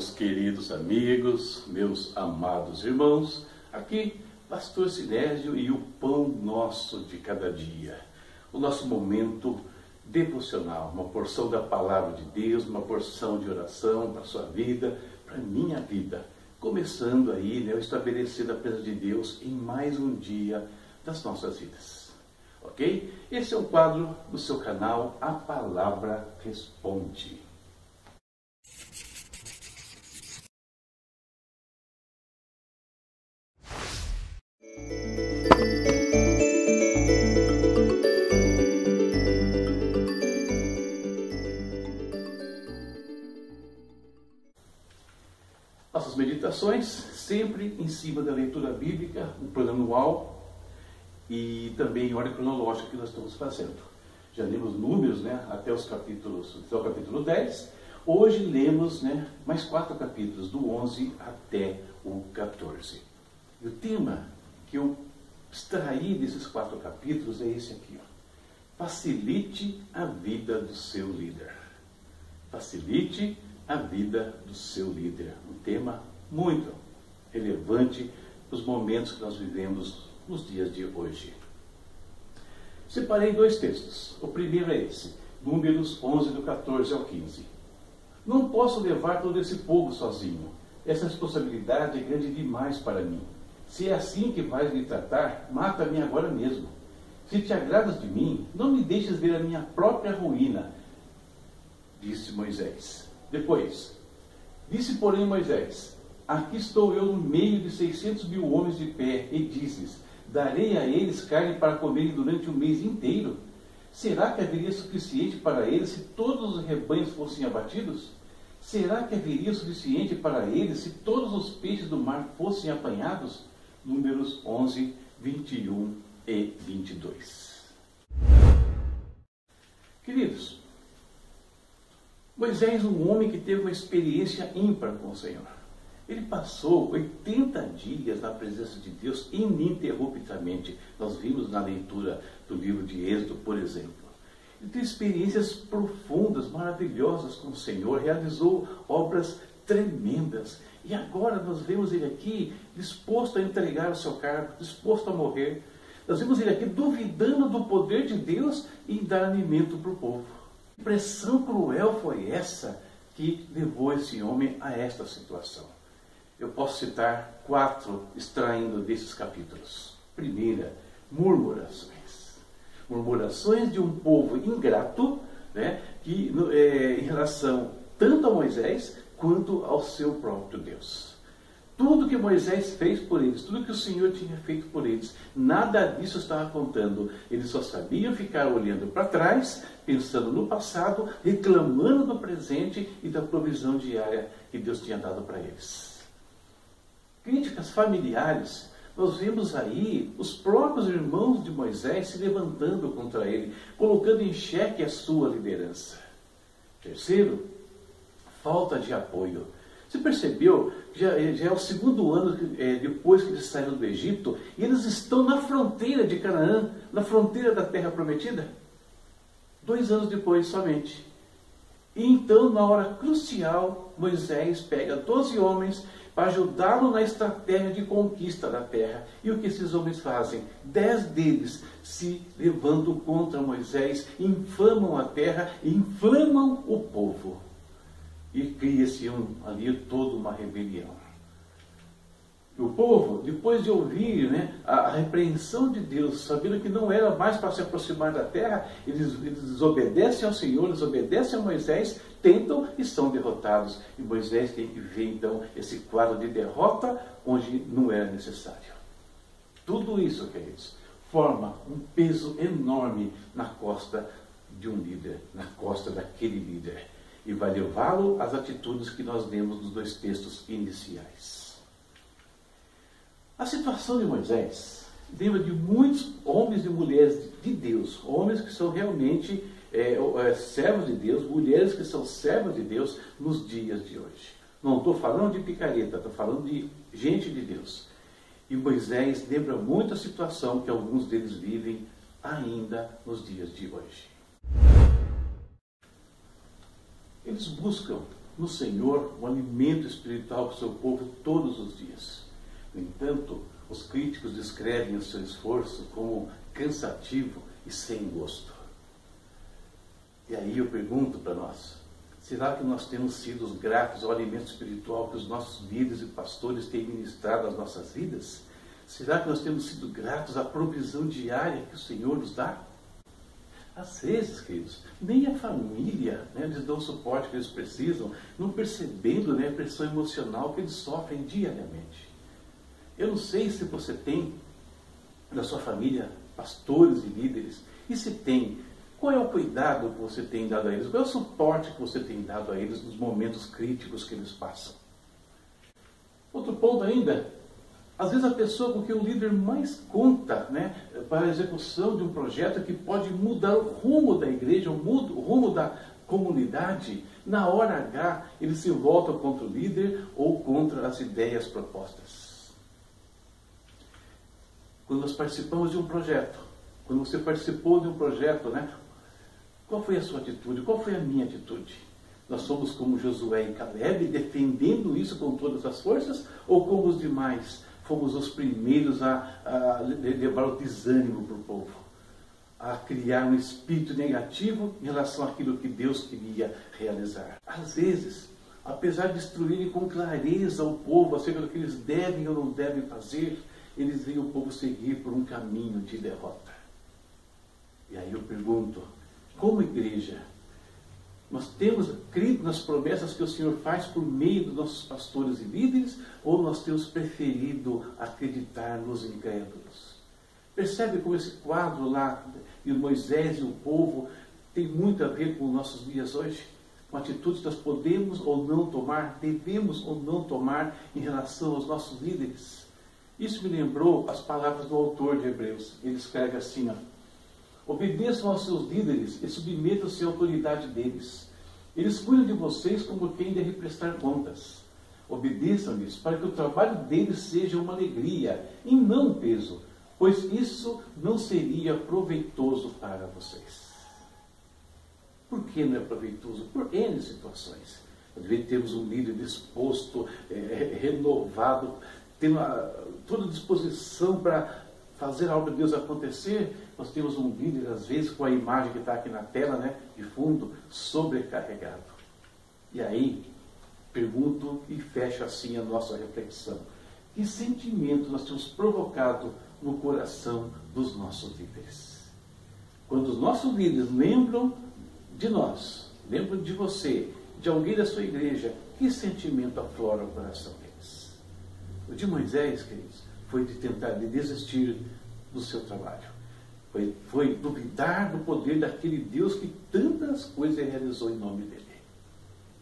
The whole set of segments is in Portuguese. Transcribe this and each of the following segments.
Meus queridos amigos, meus amados irmãos, aqui Pastor Sinésio e o pão nosso de cada dia, o nosso momento devocional, uma porção da palavra de Deus, uma porção de oração para a sua vida, para a minha vida, começando aí, né, estabelecendo a presença de Deus em mais um dia das nossas vidas. Ok? Esse é o quadro do seu canal A Palavra Responde. Sempre em cima da leitura bíblica, um plano anual e também em ordem cronológica que nós estamos fazendo. Já lemos números né, até os capítulos, até o capítulo 10. Hoje lemos né, mais quatro capítulos, do 11 até o 14. E o tema que eu extraí desses quatro capítulos é esse aqui. Ó. Facilite a vida do seu líder. Facilite a vida do seu líder. Um tema muito relevante os momentos que nós vivemos nos dias de hoje. Separei dois textos. O primeiro é esse, Números 11, do 14 ao 15. Não posso levar todo esse povo sozinho. Essa responsabilidade é grande demais para mim. Se é assim que vais me tratar, mata-me agora mesmo. Se te agradas de mim, não me deixes ver a minha própria ruína, disse Moisés. Depois, disse porém Moisés: Aqui estou eu no meio de seiscentos mil homens de pé, e dizes: Darei a eles carne para comerem durante o mês inteiro? Será que haveria suficiente para eles se todos os rebanhos fossem abatidos? Será que haveria suficiente para eles se todos os peixes do mar fossem apanhados? Números 11, 21 e 22. Queridos, Moisés, um homem que teve uma experiência ímpar com o Senhor. Ele passou 80 dias na presença de Deus ininterruptamente. Nós vimos na leitura do livro de Êxodo, por exemplo. Ele teve experiências profundas, maravilhosas com o Senhor, realizou obras tremendas. E agora nós vemos ele aqui disposto a entregar o seu cargo, disposto a morrer. Nós vemos ele aqui duvidando do poder de Deus em dar alimento para o povo. Que pressão cruel foi essa que levou esse homem a esta situação? Eu posso citar quatro extraindo desses capítulos. Primeira, murmurações. Murmurações de um povo ingrato, né, que é, em relação tanto a Moisés quanto ao seu próprio Deus. Tudo que Moisés fez por eles, tudo que o Senhor tinha feito por eles, nada disso estava contando. Eles só sabiam ficar olhando para trás, pensando no passado, reclamando do presente e da provisão diária que Deus tinha dado para eles. Críticas familiares. Nós vemos aí os próprios irmãos de Moisés se levantando contra ele, colocando em xeque a sua liderança. Terceiro, falta de apoio. Você percebeu? Já, já é o segundo ano é, depois que eles saíram do Egito e eles estão na fronteira de Canaã, na fronteira da terra prometida. Dois anos depois somente. E então, na hora crucial, Moisés pega 12 homens para ajudá-lo na estratégia de conquista da terra. E o que esses homens fazem? Dez deles se levantam contra Moisés, inflamam a terra, inflamam o povo e cria-se um, ali toda uma rebelião. O povo, depois de ouvir né, a, a, repreensão de Deus, sabendo que não era mais para se aproximar da terra, eles, eles desobedecem ao Senhor, desobedecem a Moisés, tentam e são derrotados. E Moisés tem que ver então esse quadro de derrota onde não era necessário. Tudo isso, queridos, forma um peso enorme na costa de um líder, na costa daquele líder e vai levá-lo às atitudes que nós lemos nos dois textos iniciais. A situação de Moisés lembra de muitos homens e mulheres de Deus, homens que são realmente é, é, servos de Deus, mulheres que são servos de Deus nos dias de hoje. Não estou falando de picareta, estou falando de gente de Deus. E Moisés lembra muito a situação que alguns deles vivem ainda nos dias de hoje. Eles buscam no Senhor um alimento espiritual para o seu povo todos os dias. No entanto, os críticos descrevem o seu esforço como cansativo e sem gosto. E aí eu pergunto para nós: será que nós temos sido gratos ao alimento espiritual que os nossos líderes e pastores têm ministrado às nossas vidas? Será que nós temos sido gratos à provisão diária que o Senhor nos dá? Às vezes, queridos, nem a família né, lhes dá o suporte que eles precisam, não percebendo né, a pressão emocional que eles sofrem diariamente. Eu não sei se você tem na sua família pastores e líderes, e se tem, qual é o cuidado que você tem dado a eles? Qual é o suporte que você tem dado a eles nos momentos críticos que eles passam? Outro ponto ainda, às vezes a pessoa com quem o líder mais conta né, para a execução de um projeto que pode mudar o rumo da igreja, o rumo da comunidade, na hora H ele se volta contra o líder ou contra as ideias propostas. Quando nós participamos de um projeto, quando você participou de um projeto, né, qual foi a sua atitude? Qual foi a minha atitude? Nós somos como Josué e Caleb, defendendo isso com todas as forças, ou como os demais, fomos os primeiros a, a levar o desânimo para o povo, a criar um espírito negativo em relação àquilo que Deus queria realizar. Às vezes, apesar de instruírem com clareza o povo acerca do que eles devem ou não devem fazer, eles veem o povo seguir por um caminho de derrota. E aí eu pergunto, como igreja, nós temos crido nas promessas que o Senhor faz por meio dos nossos pastores e líderes, ou nós temos preferido acreditar nos incrédulos? Percebe como esse quadro lá de Moisés e o povo tem muito a ver com os nossos dias hoje? Com atitudes que nós podemos ou não tomar, devemos ou não tomar em relação aos nossos líderes. Isso me lembrou as palavras do autor de Hebreus. Ele escreve assim, ó, Obedeçam aos seus líderes e submetam-se à autoridade deles. Eles cuidam de vocês como quem deve prestar contas. Obedeçam-lhes para que o trabalho deles seja uma alegria e não um peso, pois isso não seria proveitoso para vocês. Por que não é proveitoso? Por N situações. Às vezes temos um líder disposto, é, renovado, tendo a, toda disposição para fazer a obra de Deus acontecer, nós temos um vídeo, às vezes, com a imagem que está aqui na tela, né, de fundo, sobrecarregado. E aí, pergunto e fecho assim a nossa reflexão. Que sentimento nós temos provocado no coração dos nossos líderes? Quando os nossos líderes lembram de nós, lembram de você, de alguém da sua igreja, que sentimento aflora o coração deles? O de Moisés, queridos, foi de tentar de desistir do seu trabalho. Foi, foi duvidar do poder daquele Deus que tantas coisas realizou em nome dele.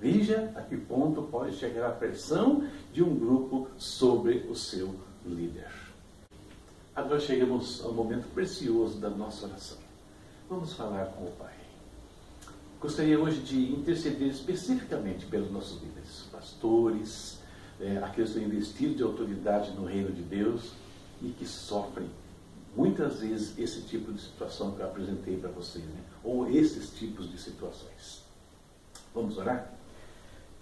Veja a que ponto pode chegar a pressão de um grupo sobre o seu líder. Agora chegamos ao momento precioso da nossa oração. Vamos falar com o Pai. Gostaria hoje de interceder especificamente pelos nossos líderes, pastores, é, aqueles que estão investidos de autoridade no reino de Deus e que sofrem muitas vezes esse tipo de situação que eu apresentei para vocês, né? ou esses tipos de situações. Vamos orar?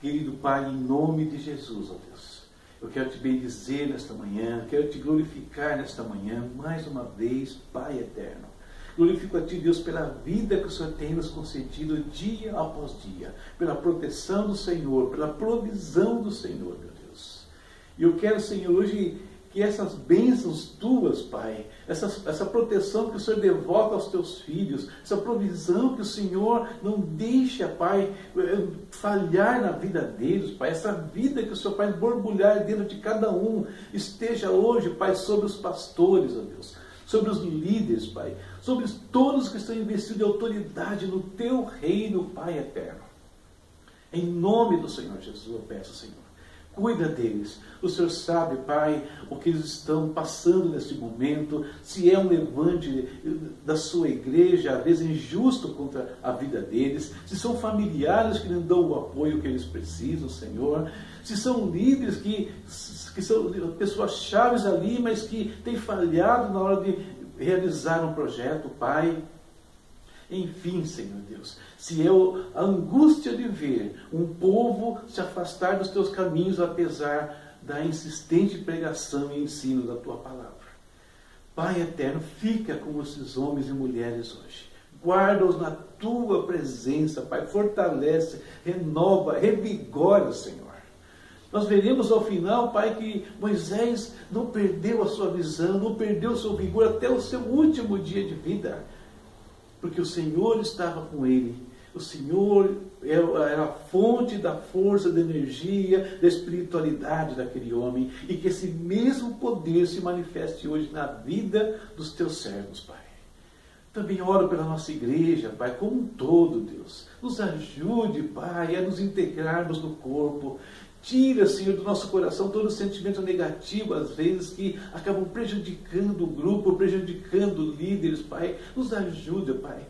Querido Pai, em nome de Jesus, ó Deus, eu quero te bendizer nesta manhã, quero te glorificar nesta manhã, mais uma vez, Pai eterno. Glorifico a Ti, Deus, pela vida que o Senhor tem nos concedido dia após dia, pela proteção do Senhor, pela provisão do Senhor, Deus. E eu quero, Senhor, hoje que essas bênçãos tuas, Pai, essa, essa proteção que o Senhor devota aos teus filhos, essa provisão que o Senhor não deixa, Pai, eh, falhar na vida deles, Pai, essa vida que o Senhor faz borbulhar dentro de cada um, esteja hoje, Pai, sobre os pastores, ó Deus, sobre os líderes, Pai, sobre todos que estão investidos de autoridade no teu reino, Pai eterno. Em nome do Senhor Jesus, eu peço, Senhor Cuida deles. O Senhor sabe, Pai, o que eles estão passando neste momento, se é um levante da sua igreja, às vezes injusto contra a vida deles, se são familiares que não dão o apoio que eles precisam, Senhor, se são líderes que, que são pessoas chaves ali, mas que têm falhado na hora de realizar um projeto, Pai. Enfim, Senhor Deus, se é a angústia de ver um povo se afastar dos teus caminhos, apesar da insistente pregação e ensino da tua palavra. Pai eterno, fica com esses homens e mulheres hoje. Guarda-os na tua presença, Pai. Fortalece, renova, revigora, Senhor. Nós veremos ao final, Pai, que Moisés não perdeu a sua visão, não perdeu o seu vigor até o seu último dia de vida, porque o Senhor estava com ele. O Senhor era a fonte da força, da energia, da espiritualidade daquele homem, e que esse mesmo poder se manifeste hoje na vida dos teus servos, Pai. Também oro pela nossa igreja, Pai, como um todo, Deus. Nos ajude, Pai, a nos integrarmos no corpo, Tira, Senhor, do nosso coração todo sentimento negativo, às vezes, que acabam prejudicando o grupo, prejudicando líderes, Pai. Nos ajuda, Pai,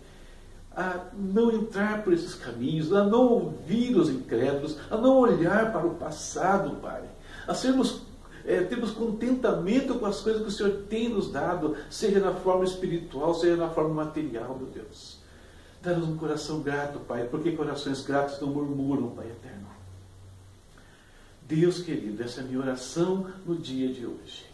a não entrar por esses caminhos, a não ouvir os incrédulos, a não olhar para o passado, Pai. A sermos, é, contentamento com as coisas que o Senhor tem nos dado, seja na forma espiritual, seja na forma material, meu Deus. Dá-nos um coração grato, Pai, porque corações gratos não murmuram, Pai eterno. Deus querido, essa é a minha oração no dia de hoje.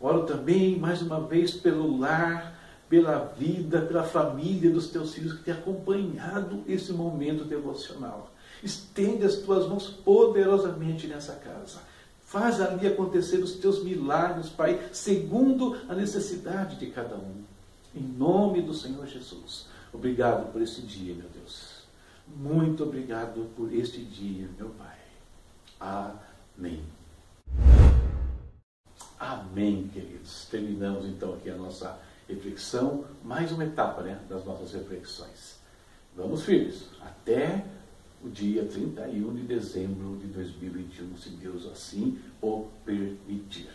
Oro também, mais uma vez, pelo lar, pela vida, pela família dos teus filhos que têm acompanhado esse momento devocional. Estende as tuas mãos poderosamente nessa casa. Faz ali acontecer os teus milagres, Pai, segundo a necessidade de cada um. Em nome do Senhor Jesus. Obrigado por esse dia, meu Deus. Muito obrigado por este dia, meu Pai. Amém. Amém. Amém, queridos. Terminamos então aqui a nossa reflexão, mais uma etapa né, das nossas reflexões. Vamos firmes, até o dia 31 de dezembro de 2021, se Deus assim o permitir.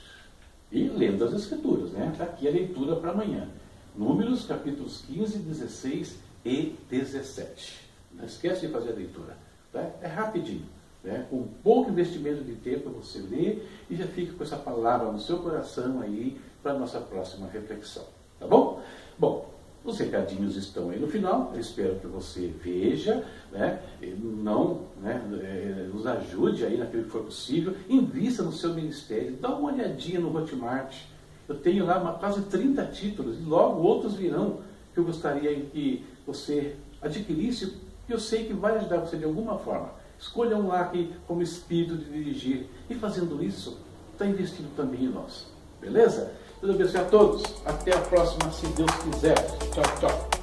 E lendo as Escrituras, né? Está aqui a leitura para amanhã. Números, capítulos 15, 16 e 17. Não esquece de fazer a leitura. Tá? É rapidinho. Né? Com pouco investimento de tempo você lê e já fica com essa palavra no seu coração aí para a nossa próxima reflexão. Tá bom? Bom, os recadinhos estão aí no final, eu espero que você veja, né? não né? É, nos ajude aí naquilo que for possível, invista no seu ministério, dá uma olhadinha no Hotmart. Eu tenho lá uma, quase 30 títulos, e logo outros virão que eu gostaria que você adquirisse, que eu sei que vai ajudar você de alguma forma. Escolha um lá que, como espírito de dirigir. E fazendo isso, está investindo também em nós. Beleza? Deus abençoe a todos. Até a próxima, se Deus quiser. Tchau, tchau.